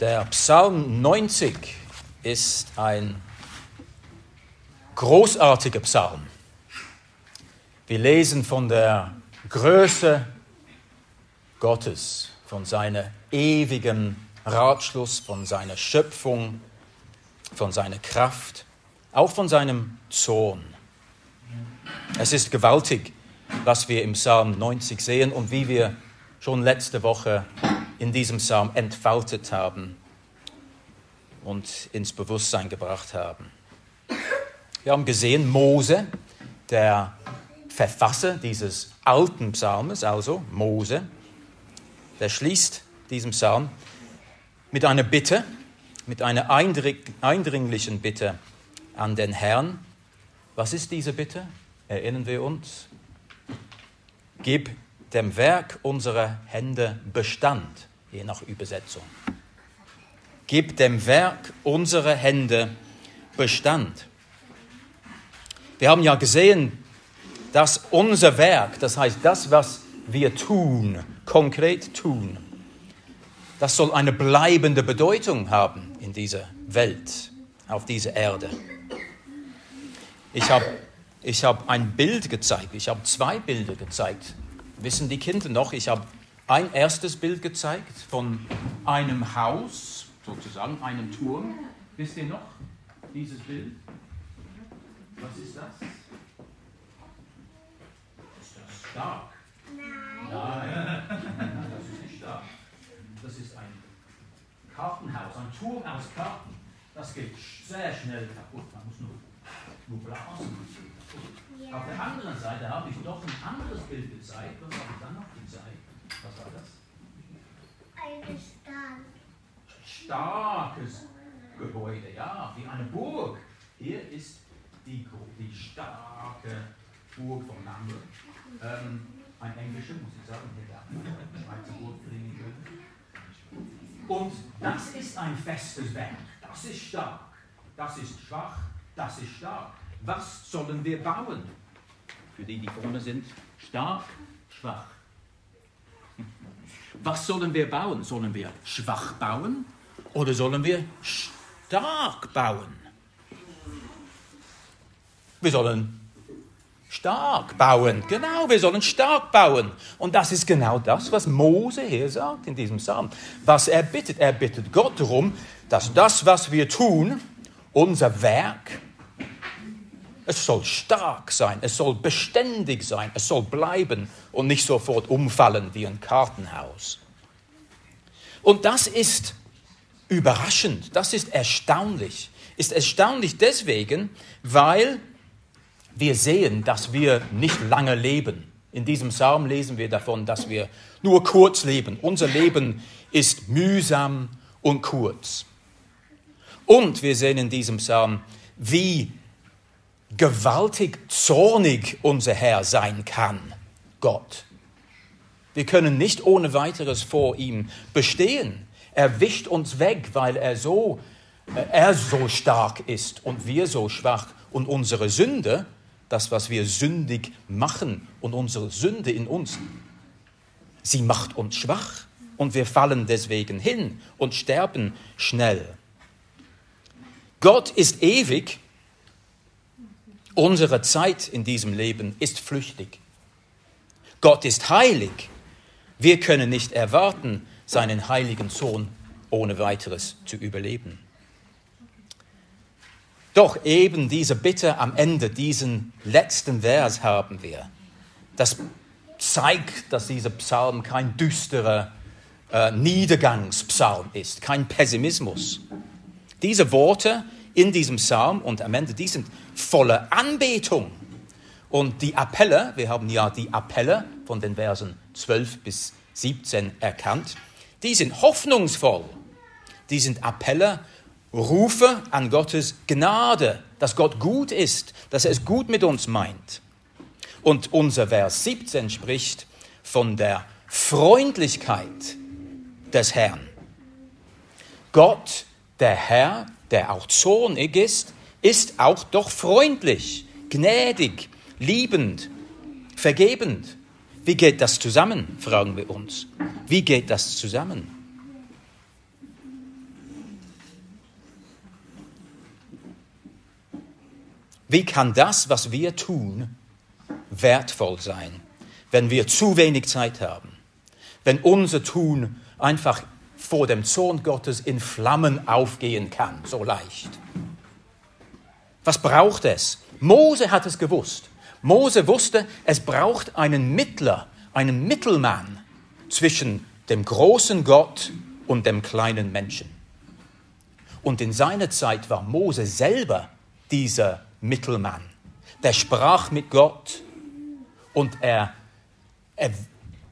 Der Psalm 90 ist ein großartiger Psalm. Wir lesen von der Größe Gottes, von seinem ewigen Ratschluss, von seiner Schöpfung, von seiner Kraft, auch von seinem Zorn. Es ist gewaltig, was wir im Psalm 90 sehen und wie wir schon letzte Woche in diesem Psalm entfaltet haben und ins Bewusstsein gebracht haben. Wir haben gesehen, Mose, der Verfasser dieses alten Psalmes, also Mose, der schließt diesen Psalm mit einer Bitte, mit einer eindringlichen Bitte an den Herrn. Was ist diese Bitte? Erinnern wir uns? Gib dem Werk unserer Hände Bestand, je nach Übersetzung. Gib dem Werk unserer Hände Bestand. Wir haben ja gesehen, dass unser Werk, das heißt das, was wir tun, konkret tun, das soll eine bleibende Bedeutung haben in dieser Welt, auf dieser Erde. Ich habe ich hab ein Bild gezeigt, ich habe zwei Bilder gezeigt. Wissen die Kinder noch, ich habe ein erstes Bild gezeigt von einem Haus, sozusagen einem Turm. Wisst ihr noch dieses Bild? Was ist das? Ist das stark? Nein. Nein, das ist nicht stark. Das ist ein Kartenhaus, ein Turm aus Karten. Das geht sehr schnell kaputt. Man muss nur, nur blasen. Auf der anderen Seite habe ich noch ein anderes Bild gezeigt. Was habe ich dann noch? Was war das? Eine Stadt. Starkes Gebäude, ja, wie eine Burg. Hier ist die, die starke Burg von Namur. Ähm, ein englischer, muss ich sagen, hätte auch eine Schweizer Burg bringen können. Und das ist ein festes Werk. Das ist stark. Das ist schwach. Das ist stark. Was sollen wir bauen? Für die, die vorne sind, stark, schwach. Was sollen wir bauen? Sollen wir schwach bauen oder sollen wir stark bauen? Wir sollen stark bauen. Genau, wir sollen stark bauen. Und das ist genau das, was Mose hier sagt in diesem Psalm. Was er bittet. Er bittet Gott darum, dass das, was wir tun, unser Werk, es soll stark sein, es soll beständig sein, es soll bleiben und nicht sofort umfallen wie ein Kartenhaus. Und das ist überraschend, das ist erstaunlich. Ist erstaunlich deswegen, weil wir sehen, dass wir nicht lange leben. In diesem Psalm lesen wir davon, dass wir nur kurz leben. Unser Leben ist mühsam und kurz. Und wir sehen in diesem Psalm, wie gewaltig zornig unser Herr sein kann, Gott. Wir können nicht ohne weiteres vor ihm bestehen. Er wischt uns weg, weil er so, äh, er so stark ist und wir so schwach. Und unsere Sünde, das, was wir sündig machen und unsere Sünde in uns, sie macht uns schwach und wir fallen deswegen hin und sterben schnell. Gott ist ewig Unsere Zeit in diesem Leben ist flüchtig. Gott ist heilig. Wir können nicht erwarten, seinen heiligen Sohn ohne weiteres zu überleben. Doch eben diese Bitte am Ende, diesen letzten Vers haben wir. Das zeigt, dass dieser Psalm kein düsterer äh, Niedergangspsalm ist, kein Pessimismus. Diese Worte in diesem Psalm und am Ende, die sind voller Anbetung. Und die Appelle, wir haben ja die Appelle von den Versen 12 bis 17 erkannt, die sind hoffnungsvoll. Die sind Appelle, Rufe an Gottes Gnade, dass Gott gut ist, dass er es gut mit uns meint. Und unser Vers 17 spricht von der Freundlichkeit des Herrn. Gott, der Herr, der auch zornig ist, ist auch doch freundlich, gnädig, liebend, vergebend. Wie geht das zusammen, fragen wir uns. Wie geht das zusammen? Wie kann das, was wir tun, wertvoll sein, wenn wir zu wenig Zeit haben, wenn unser Tun einfach vor dem Zorn Gottes in Flammen aufgehen kann, so leicht. Was braucht es? Mose hat es gewusst. Mose wusste, es braucht einen Mittler, einen Mittelmann zwischen dem großen Gott und dem kleinen Menschen. Und in seiner Zeit war Mose selber dieser Mittelmann. Der sprach mit Gott und er, er,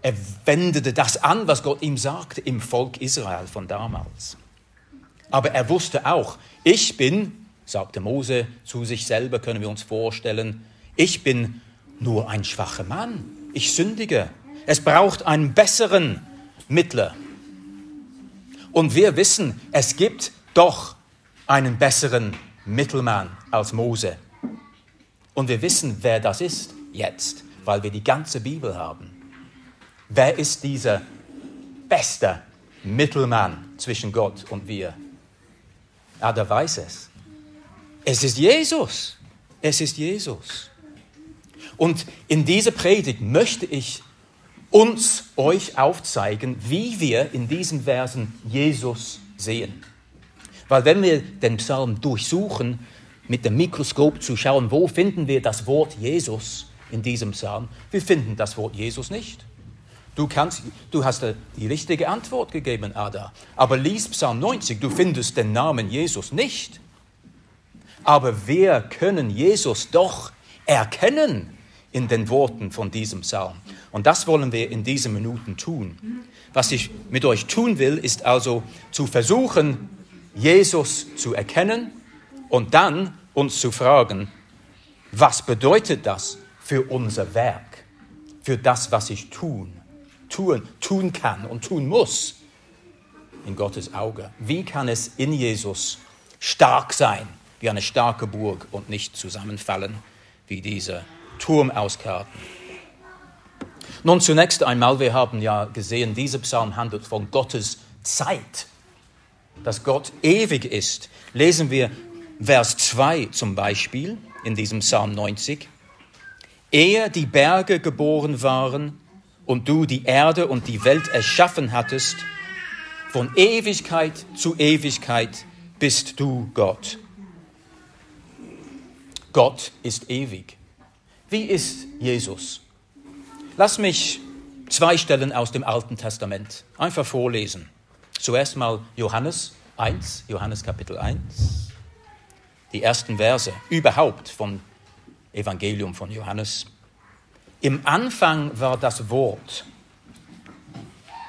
er wendete das an, was Gott ihm sagte im Volk Israel von damals. Aber er wusste auch, ich bin, sagte Mose zu sich selber, können wir uns vorstellen, ich bin nur ein schwacher Mann, ich sündige. Es braucht einen besseren Mittler. Und wir wissen, es gibt doch einen besseren Mittelmann als Mose. Und wir wissen, wer das ist jetzt, weil wir die ganze Bibel haben. Wer ist dieser beste Mittelmann zwischen Gott und wir? Ja, der weiß es. Es ist Jesus. Es ist Jesus. Und in dieser Predigt möchte ich uns, euch aufzeigen, wie wir in diesen Versen Jesus sehen. Weil wenn wir den Psalm durchsuchen, mit dem Mikroskop zu schauen, wo finden wir das Wort Jesus in diesem Psalm, wir finden das Wort Jesus nicht. Du, kannst, du hast die richtige Antwort gegeben, Ada. Aber lies Psalm 90, du findest den Namen Jesus nicht. Aber wir können Jesus doch erkennen in den Worten von diesem Psalm. Und das wollen wir in diesen Minuten tun. Was ich mit euch tun will, ist also zu versuchen, Jesus zu erkennen und dann uns zu fragen, was bedeutet das für unser Werk, für das, was ich tun, tun, tun kann und tun muss in Gottes Auge? Wie kann es in Jesus stark sein, wie eine starke Burg und nicht zusammenfallen wie dieser Turm aus Karten? Nun zunächst einmal, wir haben ja gesehen, dieser Psalm handelt von Gottes Zeit, dass Gott ewig ist. Lesen wir Vers 2 zum Beispiel in diesem Psalm 90. Ehe die Berge geboren waren und du die Erde und die Welt erschaffen hattest, von Ewigkeit zu Ewigkeit bist du Gott. Gott ist ewig. Wie ist Jesus? Lass mich zwei Stellen aus dem Alten Testament einfach vorlesen. Zuerst mal Johannes 1, Johannes Kapitel 1 die ersten Verse überhaupt vom Evangelium von Johannes. Im Anfang war das Wort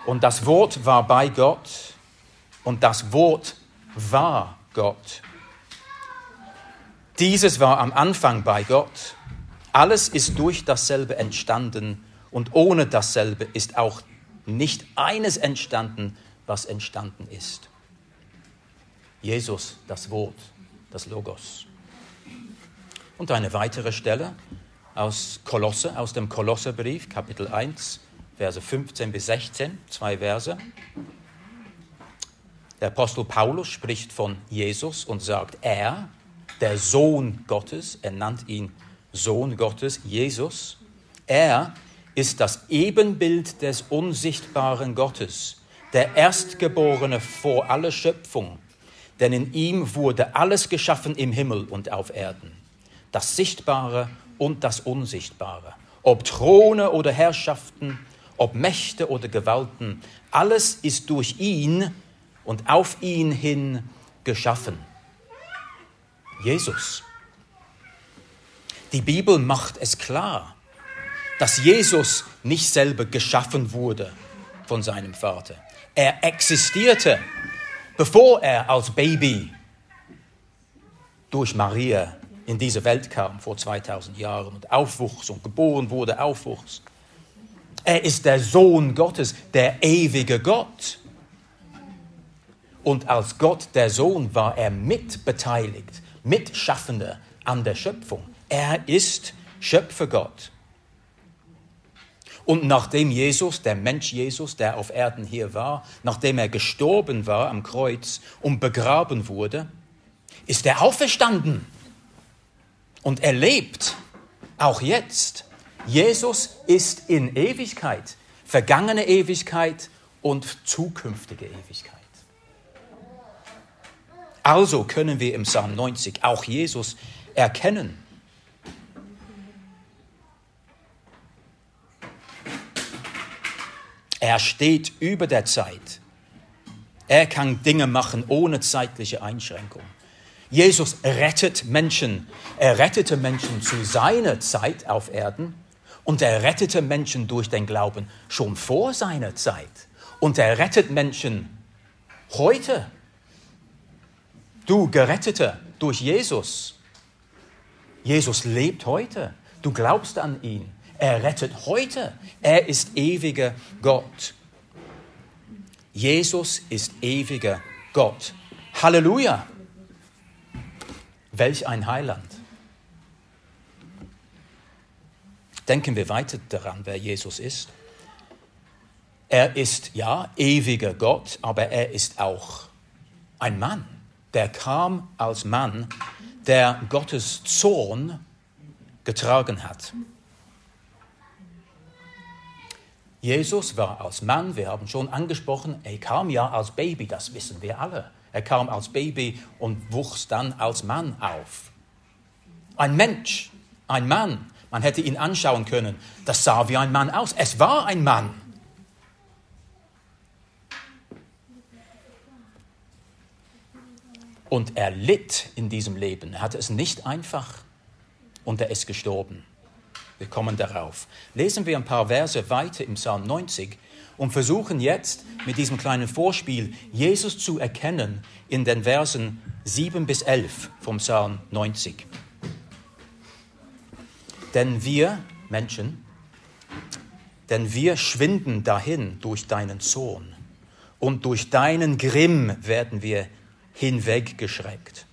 und das Wort war bei Gott und das Wort war Gott. Dieses war am Anfang bei Gott. Alles ist durch dasselbe entstanden und ohne dasselbe ist auch nicht eines entstanden, was entstanden ist. Jesus, das Wort das Logos. Und eine weitere Stelle aus Kolosse, aus dem Kolosserbrief, Kapitel 1, Verse 15 bis 16, zwei Verse. Der Apostel Paulus spricht von Jesus und sagt, er, der Sohn Gottes, er nannt ihn Sohn Gottes, Jesus, er ist das Ebenbild des unsichtbaren Gottes, der Erstgeborene vor aller Schöpfung denn in ihm wurde alles geschaffen im Himmel und auf Erden, das Sichtbare und das Unsichtbare, ob Throne oder Herrschaften, ob Mächte oder Gewalten, alles ist durch ihn und auf ihn hin geschaffen. Jesus. Die Bibel macht es klar, dass Jesus nicht selber geschaffen wurde von seinem Vater. Er existierte bevor er als Baby durch Maria in diese Welt kam vor 2000 Jahren und aufwuchs und geboren wurde, aufwuchs. Er ist der Sohn Gottes, der ewige Gott. Und als Gott der Sohn war er mitbeteiligt, Mitschaffender an der Schöpfung. Er ist Schöpfergott. Und nachdem Jesus, der Mensch Jesus, der auf Erden hier war, nachdem er gestorben war am Kreuz und begraben wurde, ist er auferstanden. Und er lebt auch jetzt. Jesus ist in Ewigkeit, vergangene Ewigkeit und zukünftige Ewigkeit. Also können wir im Psalm 90 auch Jesus erkennen. Er steht über der Zeit. Er kann Dinge machen ohne zeitliche Einschränkung. Jesus rettet Menschen. Er rettete Menschen zu seiner Zeit auf Erden und er rettete Menschen durch den Glauben schon vor seiner Zeit. Und er rettet Menschen heute. Du Geretteter durch Jesus. Jesus lebt heute. Du glaubst an ihn. Er rettet heute. Er ist ewiger Gott. Jesus ist ewiger Gott. Halleluja. Welch ein Heiland. Denken wir weiter daran, wer Jesus ist. Er ist ja ewiger Gott, aber er ist auch ein Mann. Der kam als Mann, der Gottes Zorn getragen hat. Jesus war als Mann, wir haben schon angesprochen, er kam ja als Baby, das wissen wir alle. Er kam als Baby und wuchs dann als Mann auf. Ein Mensch, ein Mann. Man hätte ihn anschauen können. Das sah wie ein Mann aus. Es war ein Mann. Und er litt in diesem Leben. Er hatte es nicht einfach und er ist gestorben. Wir kommen darauf. Lesen wir ein paar Verse weiter im Psalm 90 und versuchen jetzt mit diesem kleinen Vorspiel Jesus zu erkennen in den Versen 7 bis 11 vom Psalm 90. Denn wir Menschen, denn wir schwinden dahin durch deinen Zorn und durch deinen Grimm werden wir hinweggeschreckt.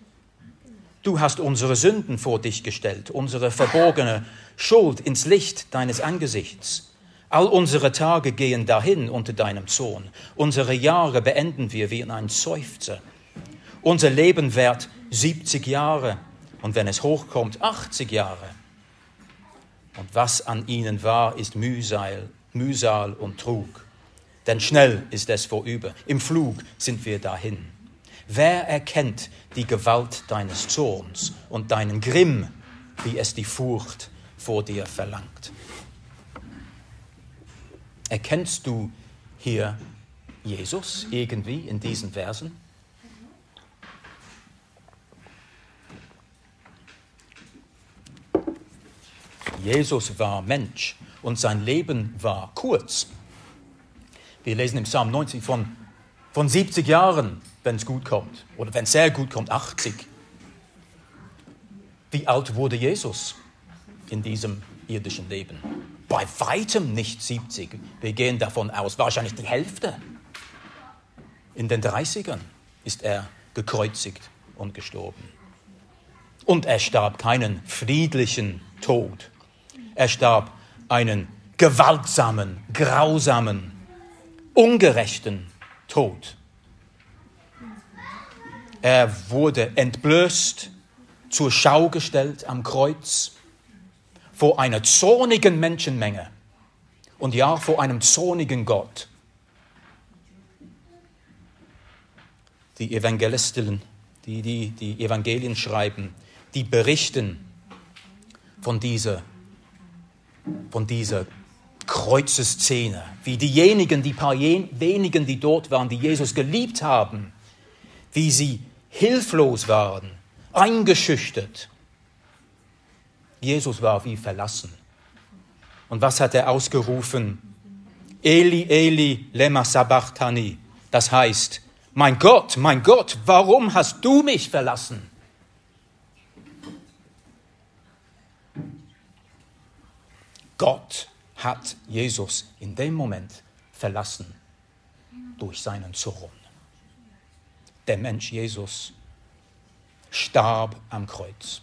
Du hast unsere Sünden vor dich gestellt, unsere verborgene Schuld ins Licht deines Angesichts. All unsere Tage gehen dahin unter deinem Zorn. Unsere Jahre beenden wir wie in ein Seufzer. Unser Leben währt 70 Jahre und wenn es hochkommt, 80 Jahre. Und was an ihnen war, ist Mühsal, Mühsal und Trug. Denn schnell ist es vorüber. Im Flug sind wir dahin. Wer erkennt die Gewalt deines Zorns und deinen Grimm, wie es die Furcht vor dir verlangt? Erkennst du hier Jesus irgendwie in diesen Versen? Jesus war Mensch und sein Leben war kurz. Wir lesen im Psalm 90 von, von 70 Jahren, wenn es gut kommt, oder wenn es sehr gut kommt, 80. Wie alt wurde Jesus in diesem irdischen Leben? Bei weitem nicht 70. Wir gehen davon aus, wahrscheinlich die Hälfte. In den 30ern ist er gekreuzigt und gestorben. Und er starb keinen friedlichen Tod. Er starb einen gewaltsamen, grausamen, ungerechten Tod. Er wurde entblößt, zur Schau gestellt am Kreuz vor einer zornigen Menschenmenge und ja vor einem zornigen Gott. Die Evangelisten, die, die die Evangelien schreiben, die berichten von dieser von dieser Kreuzeszene, wie diejenigen, die paar wenigen, die dort waren, die Jesus geliebt haben, wie sie hilflos waren, eingeschüchtert. Jesus war wie verlassen. Und was hat er ausgerufen? Eli, Eli, lema sabachthani. Das heißt, mein Gott, mein Gott, warum hast du mich verlassen? Gott hat Jesus in dem Moment verlassen durch seinen Zorn. Der Mensch Jesus starb am Kreuz.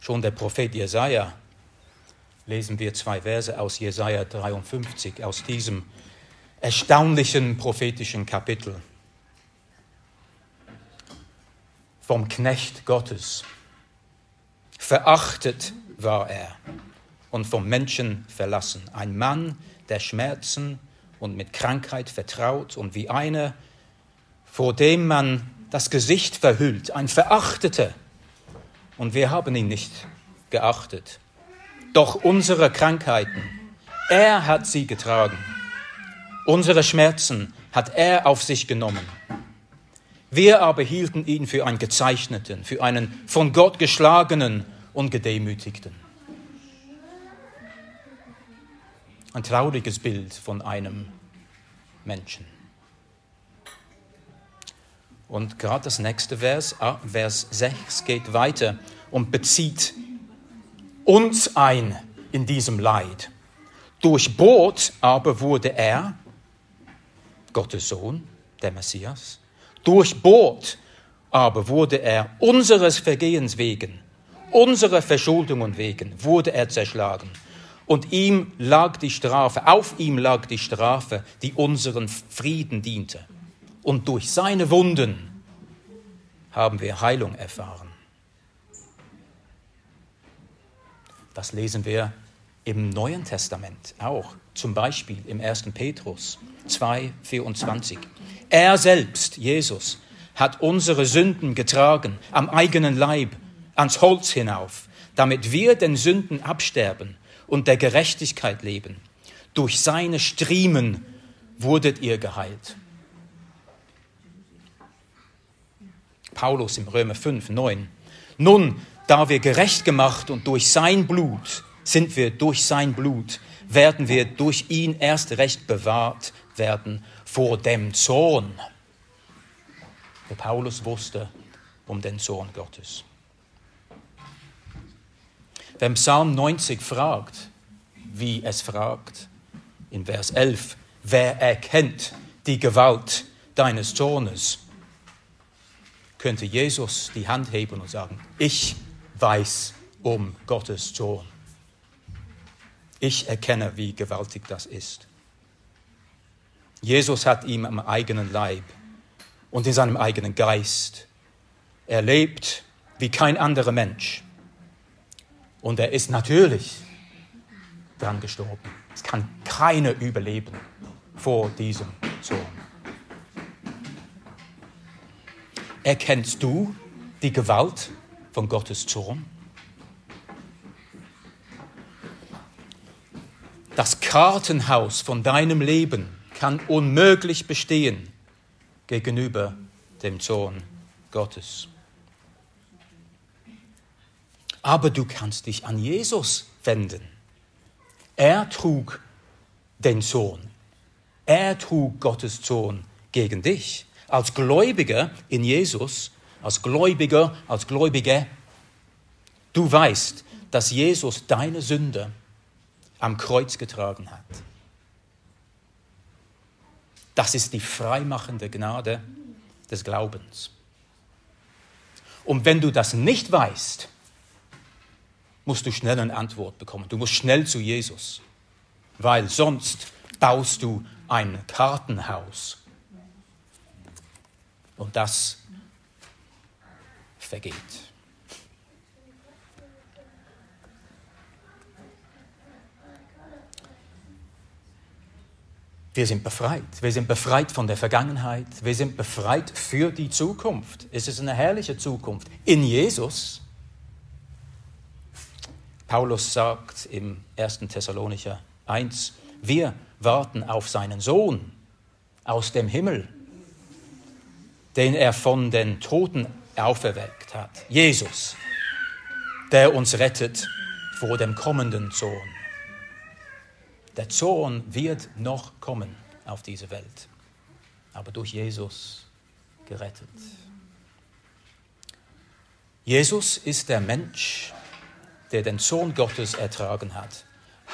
Schon der Prophet Jesaja, lesen wir zwei Verse aus Jesaja 53, aus diesem erstaunlichen prophetischen Kapitel. vom Knecht Gottes. Verachtet war er und vom Menschen verlassen. Ein Mann, der Schmerzen und mit Krankheit vertraut und wie einer, vor dem man das Gesicht verhüllt, ein Verachteter. Und wir haben ihn nicht geachtet. Doch unsere Krankheiten, er hat sie getragen. Unsere Schmerzen hat er auf sich genommen. Wir aber hielten ihn für einen gezeichneten, für einen von Gott geschlagenen und gedemütigten. Ein trauriges Bild von einem Menschen. Und gerade das nächste Vers, ah, Vers 6, geht weiter und bezieht uns ein in diesem Leid. Durchbohrt aber wurde er, Gottes Sohn, der Messias, durchbohrt aber wurde er unseres Vergehens wegen, unserer Verschuldungen wegen, wurde er zerschlagen. Und ihm lag die Strafe, auf ihm lag die Strafe, die unseren Frieden diente. Und durch seine Wunden haben wir Heilung erfahren. Das lesen wir im Neuen Testament auch, zum Beispiel im 1. Petrus 2, 24. Er selbst, Jesus, hat unsere Sünden getragen am eigenen Leib ans Holz hinauf, damit wir den Sünden absterben und der Gerechtigkeit leben. Durch seine Striemen wurdet ihr geheilt. Paulus im Römer 5, 9. Nun, da wir gerecht gemacht und durch sein Blut sind wir durch sein Blut, werden wir durch ihn erst recht bewahrt werden vor dem Zorn. Der Paulus wusste um den Zorn Gottes. Wenn Psalm 90 fragt, wie es fragt, in Vers 11, wer erkennt die Gewalt deines Zornes, könnte Jesus die Hand heben und sagen, ich weiß um Gottes Zorn. Ich erkenne, wie gewaltig das ist. Jesus hat ihm am eigenen Leib und in seinem eigenen Geist erlebt wie kein anderer Mensch. Und er ist natürlich dran gestorben. Es kann keiner überleben vor diesem Zorn. Erkennst du die Gewalt von Gottes Zorn? Das Kartenhaus von deinem Leben kann unmöglich bestehen gegenüber dem Zorn Gottes. Aber du kannst dich an Jesus wenden. Er trug den Sohn. Er trug Gottes Sohn gegen dich als Gläubiger in Jesus, als Gläubiger, als Gläubige, du weißt, dass Jesus deine Sünde am Kreuz getragen hat. Das ist die freimachende Gnade des Glaubens. Und wenn du das nicht weißt, musst du schnell eine Antwort bekommen. Du musst schnell zu Jesus, weil sonst baust du ein Kartenhaus und das vergeht. Wir sind befreit. Wir sind befreit von der Vergangenheit. Wir sind befreit für die Zukunft. Es ist eine herrliche Zukunft in Jesus. Paulus sagt im 1. Thessalonicher 1, wir warten auf seinen Sohn aus dem Himmel, den er von den Toten auferweckt hat. Jesus, der uns rettet vor dem kommenden Zorn. Der Zorn wird noch kommen auf diese Welt, aber durch Jesus gerettet. Jesus ist der Mensch, der den Sohn Gottes ertragen hat.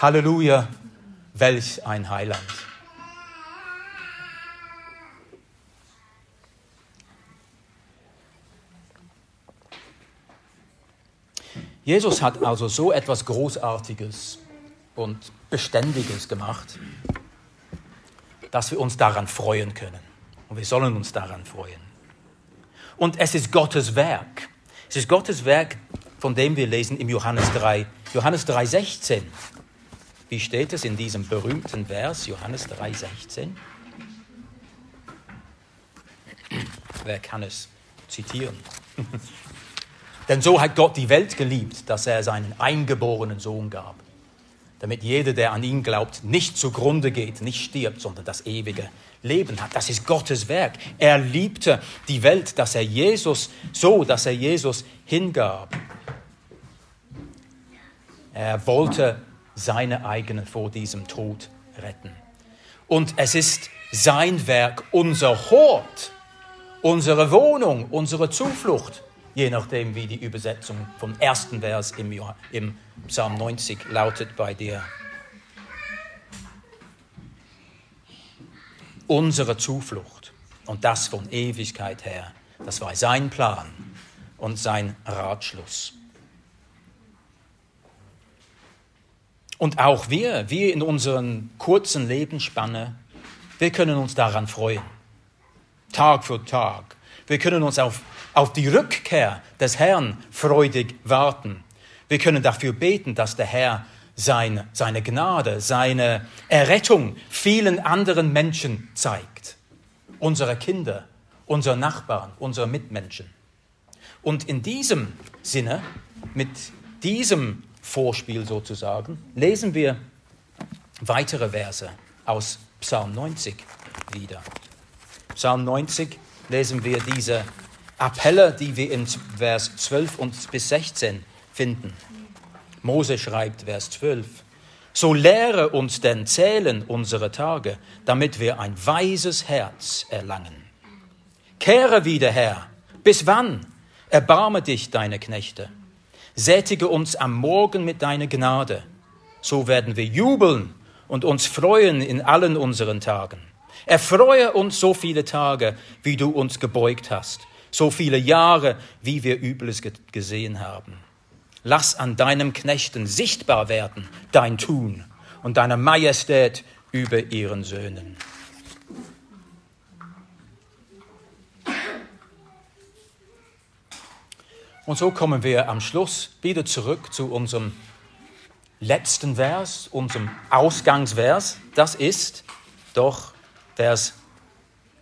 Halleluja, welch ein Heiland. Jesus hat also so etwas Großartiges und Beständiges gemacht, dass wir uns daran freuen können. Und wir sollen uns daran freuen. Und es ist Gottes Werk. Es ist Gottes Werk, von dem wir lesen im Johannes 3, Johannes 3, 16. Wie steht es in diesem berühmten Vers, Johannes 3, 16? Wer kann es zitieren? Denn so hat Gott die Welt geliebt, dass er seinen eingeborenen Sohn gab, damit jeder, der an ihn glaubt, nicht zugrunde geht, nicht stirbt, sondern das ewige Leben hat. Das ist Gottes Werk. Er liebte die Welt, dass er Jesus so, dass er Jesus hingab. Er wollte seine eigene vor diesem Tod retten. Und es ist sein Werk, unser Hort, unsere Wohnung, unsere Zuflucht, je nachdem, wie die Übersetzung vom ersten Vers im, im Psalm 90 lautet bei dir. Unsere Zuflucht und das von Ewigkeit her, das war sein Plan und sein Ratschluss. Und auch wir, wir in unseren kurzen Lebensspanne, wir können uns daran freuen. Tag für Tag. Wir können uns auf, auf die Rückkehr des Herrn freudig warten. Wir können dafür beten, dass der Herr sein, seine Gnade, seine Errettung vielen anderen Menschen zeigt. Unsere Kinder, unsere Nachbarn, unsere Mitmenschen. Und in diesem Sinne, mit diesem Vorspiel sozusagen, lesen wir weitere Verse aus Psalm 90 wieder. Psalm 90 lesen wir diese Appelle, die wir in Vers 12 und bis 16 finden. Mose schreibt Vers 12. So lehre uns denn zählen unsere Tage, damit wir ein weises Herz erlangen. Kehre wieder her. Bis wann? Erbarme dich, deine Knechte. Sättige uns am Morgen mit deiner Gnade. So werden wir jubeln und uns freuen in allen unseren Tagen. Erfreue uns so viele Tage, wie du uns gebeugt hast, so viele Jahre, wie wir Übles gesehen haben. Lass an deinem Knechten sichtbar werden dein Tun und deine Majestät über ihren Söhnen. Und so kommen wir am Schluss wieder zurück zu unserem letzten Vers, unserem Ausgangsvers. Das ist doch Vers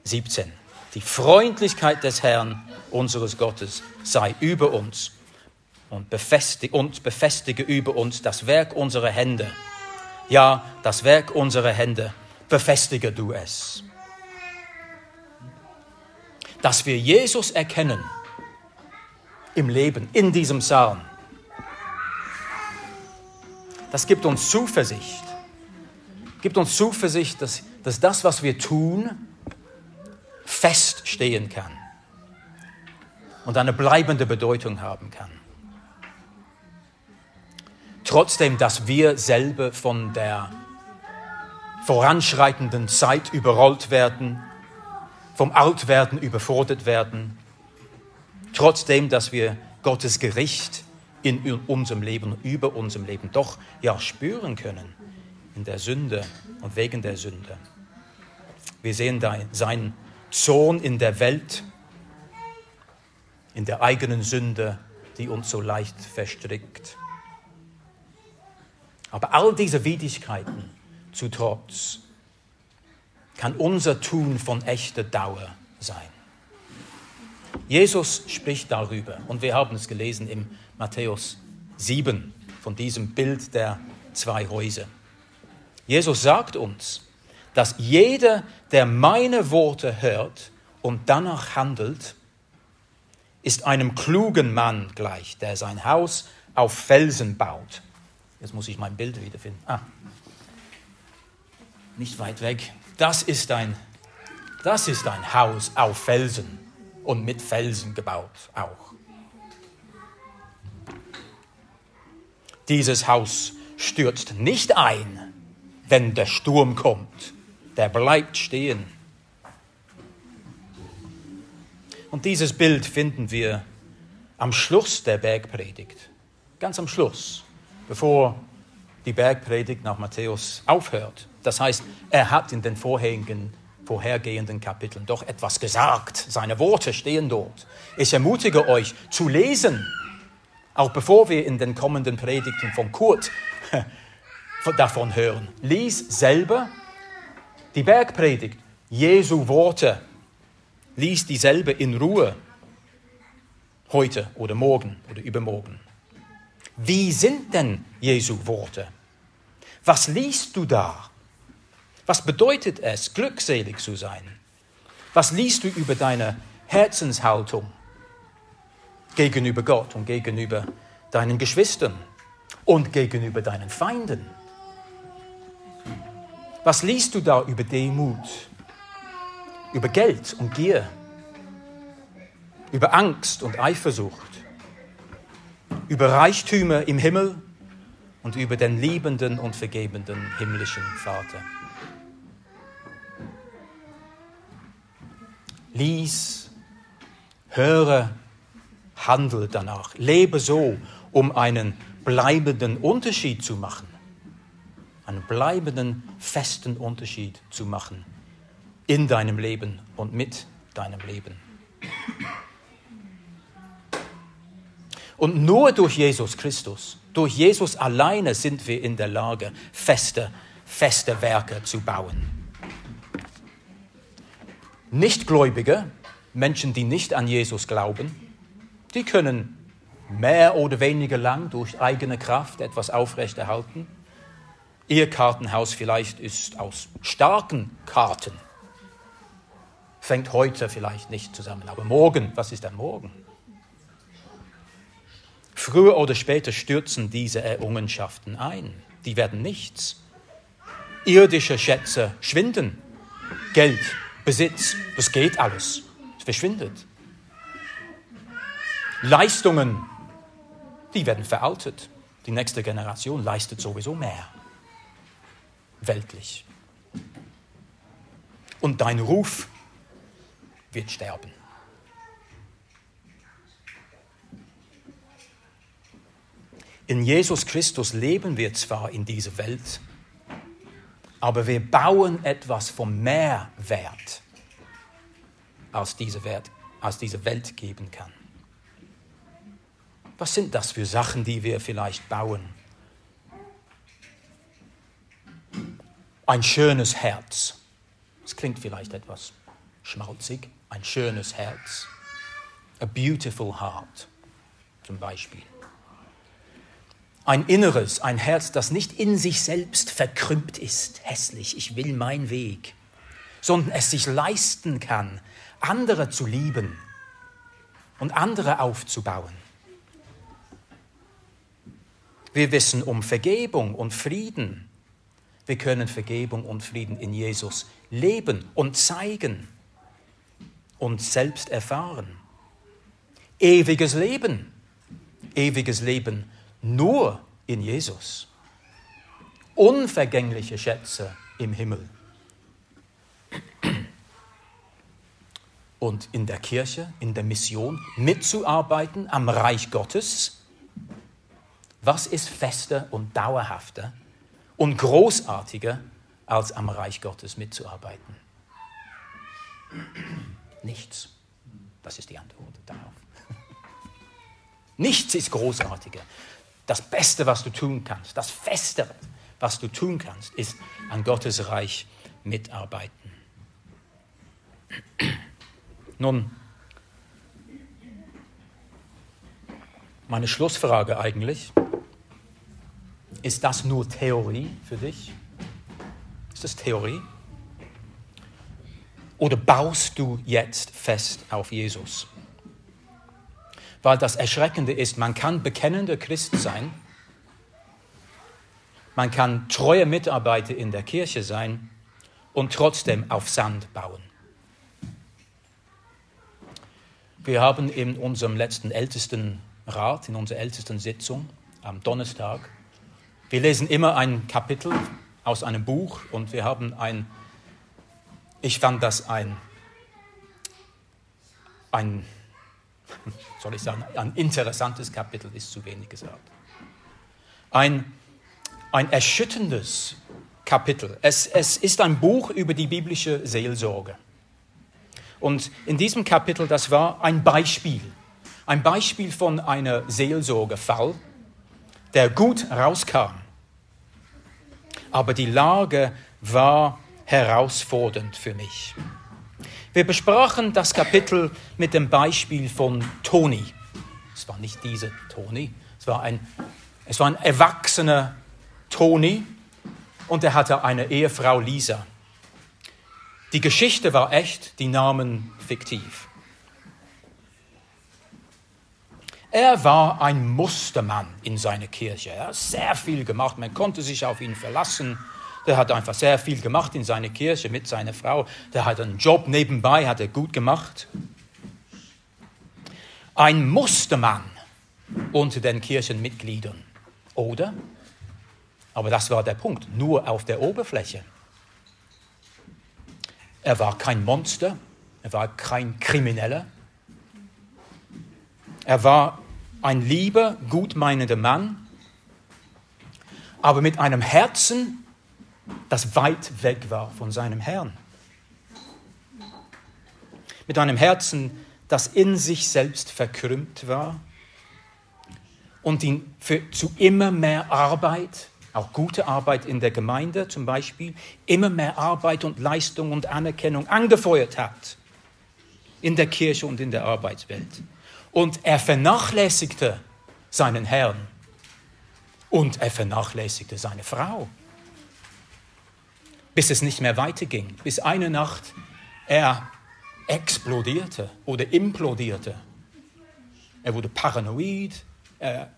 17. Die Freundlichkeit des Herrn, unseres Gottes, sei über uns und befestige, und befestige über uns das Werk unserer Hände. Ja, das Werk unserer Hände, befestige du es. Dass wir Jesus erkennen, im Leben, in diesem Psalm. Das gibt uns Zuversicht. Gibt uns Zuversicht, dass, dass das, was wir tun, feststehen kann und eine bleibende Bedeutung haben kann. Trotzdem, dass wir selber von der voranschreitenden Zeit überrollt werden, vom Altwerden überfordert werden, trotzdem, dass wir Gottes Gericht in unserem Leben, über unserem Leben doch ja spüren können in der Sünde und wegen der Sünde. Wir sehen da seinen Sohn in der Welt, in der eigenen Sünde, die uns so leicht verstrickt. Aber all diese Widrigkeiten zu Trotz kann unser Tun von echter Dauer sein. Jesus spricht darüber und wir haben es gelesen im Matthäus 7 von diesem Bild der zwei Häuser. Jesus sagt uns, dass jeder, der meine Worte hört und danach handelt, ist einem klugen Mann gleich, der sein Haus auf Felsen baut. Jetzt muss ich mein Bild wiederfinden. Ah, nicht weit weg. Das ist ein, das ist ein Haus auf Felsen und mit Felsen gebaut auch. Dieses Haus stürzt nicht ein, wenn der Sturm kommt. Der bleibt stehen. Und dieses Bild finden wir am Schluss der Bergpredigt. Ganz am Schluss, bevor die Bergpredigt nach Matthäus aufhört. Das heißt, er hat in den vorhergehenden Kapiteln doch etwas gesagt. Seine Worte stehen dort. Ich ermutige euch zu lesen, auch bevor wir in den kommenden Predigten von Kurt davon hören. Lies selber die Bergpredigt, Jesu Worte. Lies dieselbe in Ruhe, heute oder morgen oder übermorgen. Wie sind denn Jesu Worte? Was liest du da? Was bedeutet es, glückselig zu sein? Was liest du über deine Herzenshaltung gegenüber Gott und gegenüber deinen Geschwistern und gegenüber deinen Feinden? Was liest du da über Demut, über Geld und Gier, über Angst und Eifersucht, über Reichtümer im Himmel und über den liebenden und vergebenden himmlischen Vater? Lies, höre, handle danach, lebe so, um einen bleibenden Unterschied zu machen einen bleibenden, festen Unterschied zu machen in deinem Leben und mit deinem Leben. Und nur durch Jesus Christus, durch Jesus alleine sind wir in der Lage, feste, feste Werke zu bauen. Nichtgläubige, Menschen, die nicht an Jesus glauben, die können mehr oder weniger lang durch eigene Kraft etwas aufrechterhalten. Ihr Kartenhaus vielleicht ist aus starken Karten. Fängt heute vielleicht nicht zusammen, aber morgen, was ist denn morgen? Früher oder später stürzen diese Errungenschaften ein. Die werden nichts. Irdische Schätze schwinden. Geld, Besitz, das geht alles. Es verschwindet. Leistungen, die werden veraltet. Die nächste Generation leistet sowieso mehr weltlich. Und dein Ruf wird sterben. In Jesus Christus leben wir zwar in dieser Welt, aber wir bauen etwas vom Mehrwert, als diese, Welt, als diese Welt geben kann. Was sind das für Sachen, die wir vielleicht bauen? Ein schönes Herz. Das klingt vielleicht etwas schmalzig. Ein schönes Herz. A beautiful heart zum Beispiel. Ein inneres, ein Herz, das nicht in sich selbst verkrümmt ist, hässlich, ich will meinen Weg, sondern es sich leisten kann, andere zu lieben und andere aufzubauen. Wir wissen um Vergebung und Frieden wir können Vergebung und Frieden in Jesus leben und zeigen und selbst erfahren. Ewiges Leben, ewiges Leben nur in Jesus. Unvergängliche Schätze im Himmel. Und in der Kirche, in der Mission mitzuarbeiten am Reich Gottes. Was ist fester und dauerhafter und großartiger, als am Reich Gottes mitzuarbeiten? Nichts. Das ist die Antwort darauf. Nichts ist großartiger. Das Beste, was du tun kannst, das Festere, was du tun kannst, ist an Gottes Reich mitarbeiten. Nun, meine Schlussfrage eigentlich, ist das nur Theorie für dich? Ist das Theorie? Oder baust du jetzt fest auf Jesus? Weil das Erschreckende ist, man kann bekennender Christ sein, man kann treuer Mitarbeiter in der Kirche sein und trotzdem auf Sand bauen. Wir haben in unserem letzten Ältestenrat, in unserer ältesten Sitzung am Donnerstag, wir lesen immer ein Kapitel aus einem Buch und wir haben ein, ich fand das ein, ein, soll ich sagen, ein interessantes Kapitel ist zu wenig gesagt. Ein, ein erschütterndes Kapitel. Es, es ist ein Buch über die biblische Seelsorge. Und in diesem Kapitel, das war ein Beispiel, ein Beispiel von einem Seelsorgefall, der gut rauskam. Aber die Lage war herausfordernd für mich. Wir besprachen das Kapitel mit dem Beispiel von Toni. Es war nicht diese Toni, es war ein, es war ein erwachsener Toni und er hatte eine Ehefrau Lisa. Die Geschichte war echt, die Namen fiktiv. Er war ein Mustermann in seiner Kirche. Er hat sehr viel gemacht, man konnte sich auf ihn verlassen. Der hat einfach sehr viel gemacht in seiner Kirche mit seiner Frau. Der hat einen Job nebenbei, hat er gut gemacht. Ein Mustermann unter den Kirchenmitgliedern, oder? Aber das war der Punkt, nur auf der Oberfläche. Er war kein Monster, er war kein Krimineller. Er war ein lieber, gutmeinender Mann, aber mit einem Herzen, das weit weg war von seinem Herrn. Mit einem Herzen, das in sich selbst verkrümmt war und ihn für, zu immer mehr Arbeit, auch gute Arbeit in der Gemeinde zum Beispiel, immer mehr Arbeit und Leistung und Anerkennung angefeuert hat in der Kirche und in der Arbeitswelt. Und er vernachlässigte seinen Herrn und er vernachlässigte seine Frau bis es nicht mehr weiterging, bis eine Nacht er explodierte oder implodierte. Er wurde paranoid, er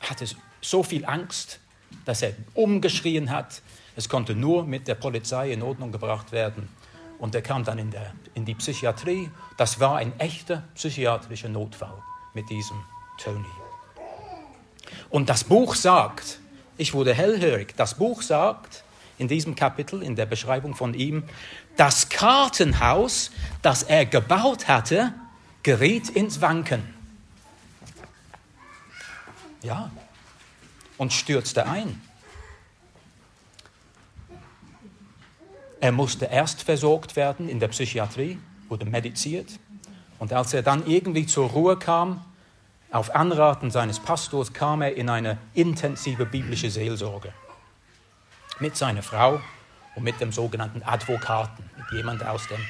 hatte so viel Angst, dass er umgeschrien hat. Es konnte nur mit der Polizei in Ordnung gebracht werden. Und er kam dann in, der, in die Psychiatrie. Das war ein echter psychiatrischer Notfall mit diesem Tony. Und das Buch sagt, ich wurde hellhörig, das Buch sagt, in diesem Kapitel, in der Beschreibung von ihm, das Kartenhaus, das er gebaut hatte, geriet ins Wanken. Ja, und stürzte ein. Er musste erst versorgt werden in der Psychiatrie, wurde mediziert. Und als er dann irgendwie zur Ruhe kam, auf Anraten seines Pastors kam er in eine intensive biblische Seelsorge mit seiner Frau und mit dem sogenannten Advokaten, mit jemand aus, dem,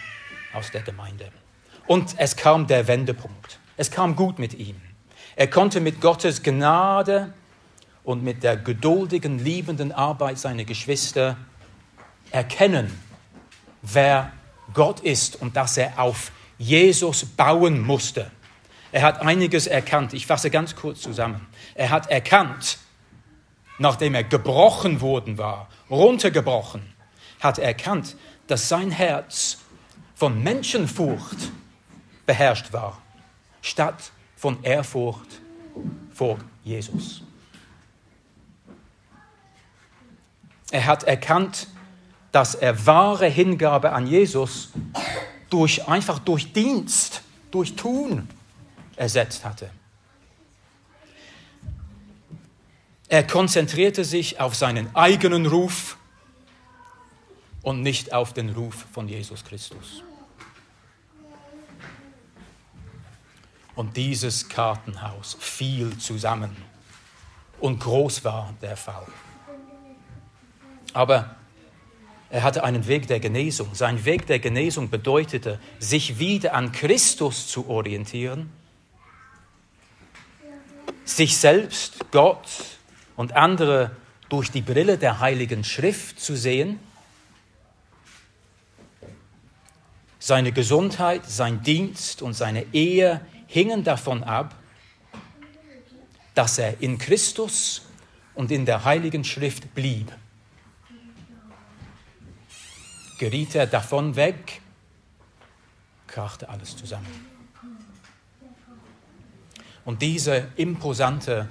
aus der Gemeinde. Und es kam der Wendepunkt. Es kam gut mit ihm. Er konnte mit Gottes Gnade und mit der geduldigen, liebenden Arbeit seiner Geschwister erkennen, wer Gott ist und dass er auf Jesus bauen musste. Er hat einiges erkannt. Ich fasse ganz kurz zusammen. Er hat erkannt, nachdem er gebrochen worden war, runtergebrochen, hat er erkannt, dass sein Herz von Menschenfurcht beherrscht war, statt von Ehrfurcht vor Jesus. Er hat erkannt, dass er wahre Hingabe an Jesus durch, einfach durch Dienst, durch Tun ersetzt hatte. Er konzentrierte sich auf seinen eigenen Ruf und nicht auf den Ruf von Jesus Christus. Und dieses Kartenhaus fiel zusammen und groß war der Fall. Aber er hatte einen Weg der Genesung. Sein Weg der Genesung bedeutete, sich wieder an Christus zu orientieren, sich selbst, Gott und andere durch die Brille der Heiligen Schrift zu sehen. Seine Gesundheit, sein Dienst und seine Ehe hingen davon ab, dass er in Christus und in der Heiligen Schrift blieb. Geriet er davon weg, krachte alles zusammen. Und diese imposante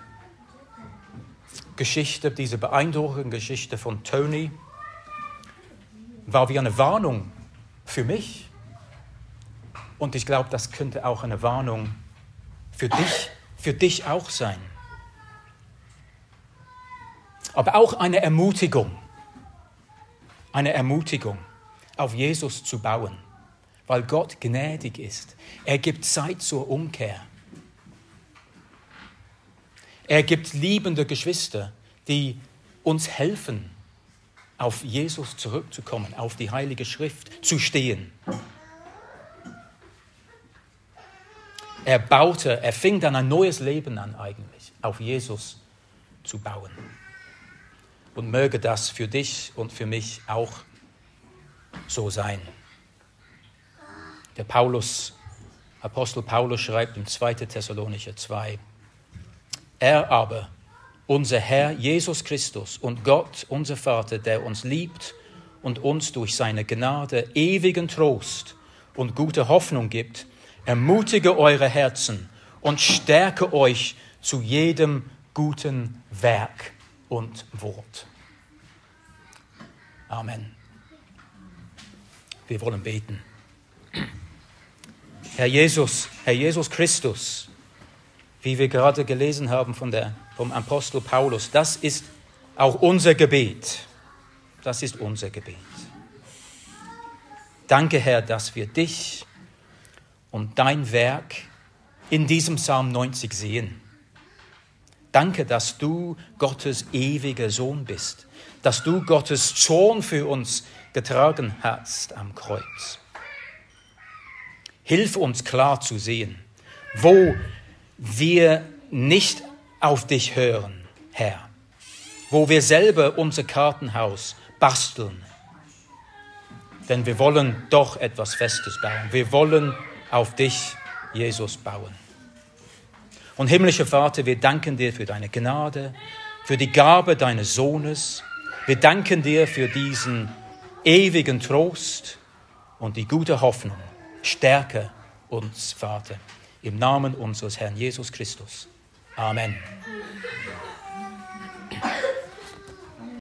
Geschichte, diese beeindruckende Geschichte von Tony, war wie eine Warnung für mich. Und ich glaube, das könnte auch eine Warnung für dich, für dich auch sein. Aber auch eine Ermutigung. eine Ermutigung, auf Jesus zu bauen, weil Gott gnädig ist. Er gibt Zeit zur Umkehr. Er gibt liebende Geschwister, die uns helfen, auf Jesus zurückzukommen, auf die Heilige Schrift zu stehen. Er baute, er fing dann ein neues Leben an eigentlich, auf Jesus zu bauen. Und möge das für dich und für mich auch so sein. Der Paulus, Apostel Paulus schreibt im 2. Thessalonicher 2, er aber, unser Herr Jesus Christus und Gott, unser Vater, der uns liebt und uns durch seine Gnade ewigen Trost und gute Hoffnung gibt, ermutige eure Herzen und stärke euch zu jedem guten Werk und Wort. Amen. Wir wollen beten. Herr Jesus, Herr Jesus Christus, wie wir gerade gelesen haben von der vom Apostel Paulus. Das ist auch unser Gebet. Das ist unser Gebet. Danke, Herr, dass wir dich und dein Werk in diesem Psalm 90 sehen. Danke, dass du Gottes ewiger Sohn bist, dass du Gottes Zorn für uns getragen hast am Kreuz. Hilf uns klar zu sehen, wo wir nicht auf dich hören, Herr, wo wir selber unser Kartenhaus basteln. Denn wir wollen doch etwas Festes bauen. Wir wollen auf dich, Jesus, bauen. Und himmlischer Vater, wir danken dir für deine Gnade, für die Gabe deines Sohnes. Wir danken dir für diesen ewigen Trost und die gute Hoffnung. Stärke uns, Vater, im Namen unseres Herrn Jesus Christus. Amen.